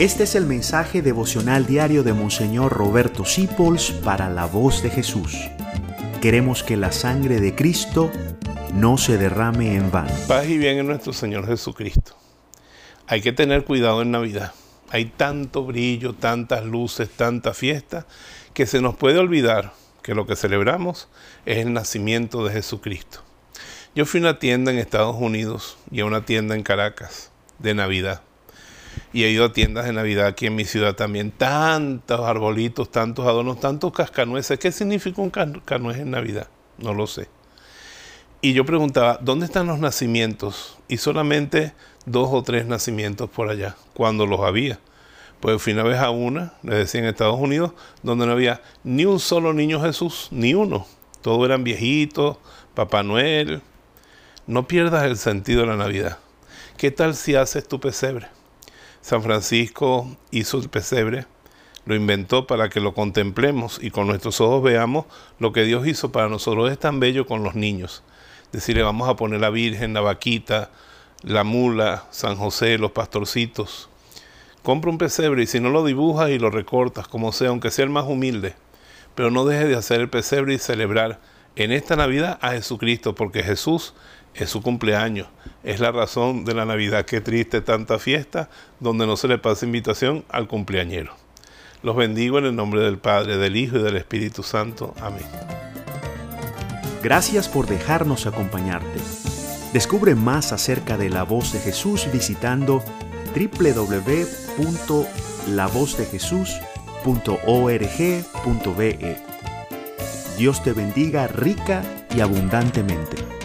Este es el mensaje devocional diario de Monseñor Roberto Sipols para la voz de Jesús. Queremos que la sangre de Cristo no se derrame en vano. Paz y bien en nuestro Señor Jesucristo. Hay que tener cuidado en Navidad. Hay tanto brillo, tantas luces, tanta fiesta, que se nos puede olvidar que lo que celebramos es el nacimiento de Jesucristo. Yo fui a una tienda en Estados Unidos y a una tienda en Caracas de Navidad y he ido a tiendas de Navidad aquí en mi ciudad también. Tantos arbolitos, tantos adornos, tantos cascanueces. ¿Qué significa un cascanuez en Navidad? No lo sé. Y yo preguntaba, ¿dónde están los nacimientos? Y solamente dos o tres nacimientos por allá, cuando los había. Pues fui una vez a una, les decía en Estados Unidos, donde no había ni un solo niño Jesús, ni uno. Todos eran viejitos, Papá Noel. No pierdas el sentido de la Navidad. ¿Qué tal si haces tu pesebre? San Francisco hizo el pesebre, lo inventó para que lo contemplemos y con nuestros ojos veamos lo que Dios hizo para nosotros. Es tan bello con los niños. Decirle, vamos a poner la Virgen, la vaquita, la mula, San José, los pastorcitos. Compra un pesebre y si no lo dibujas y lo recortas, como sea, aunque sea el más humilde, pero no dejes de hacer el pesebre y celebrar en esta Navidad a Jesucristo, porque Jesús es su cumpleaños, es la razón de la Navidad. Qué triste tanta fiesta donde no se le pasa invitación al cumpleañero. Los bendigo en el nombre del Padre, del Hijo y del Espíritu Santo. Amén. Gracias por dejarnos acompañarte. Descubre más acerca de la voz de Jesús visitando www.lavozdejesús.org.be. Dios te bendiga rica y abundantemente.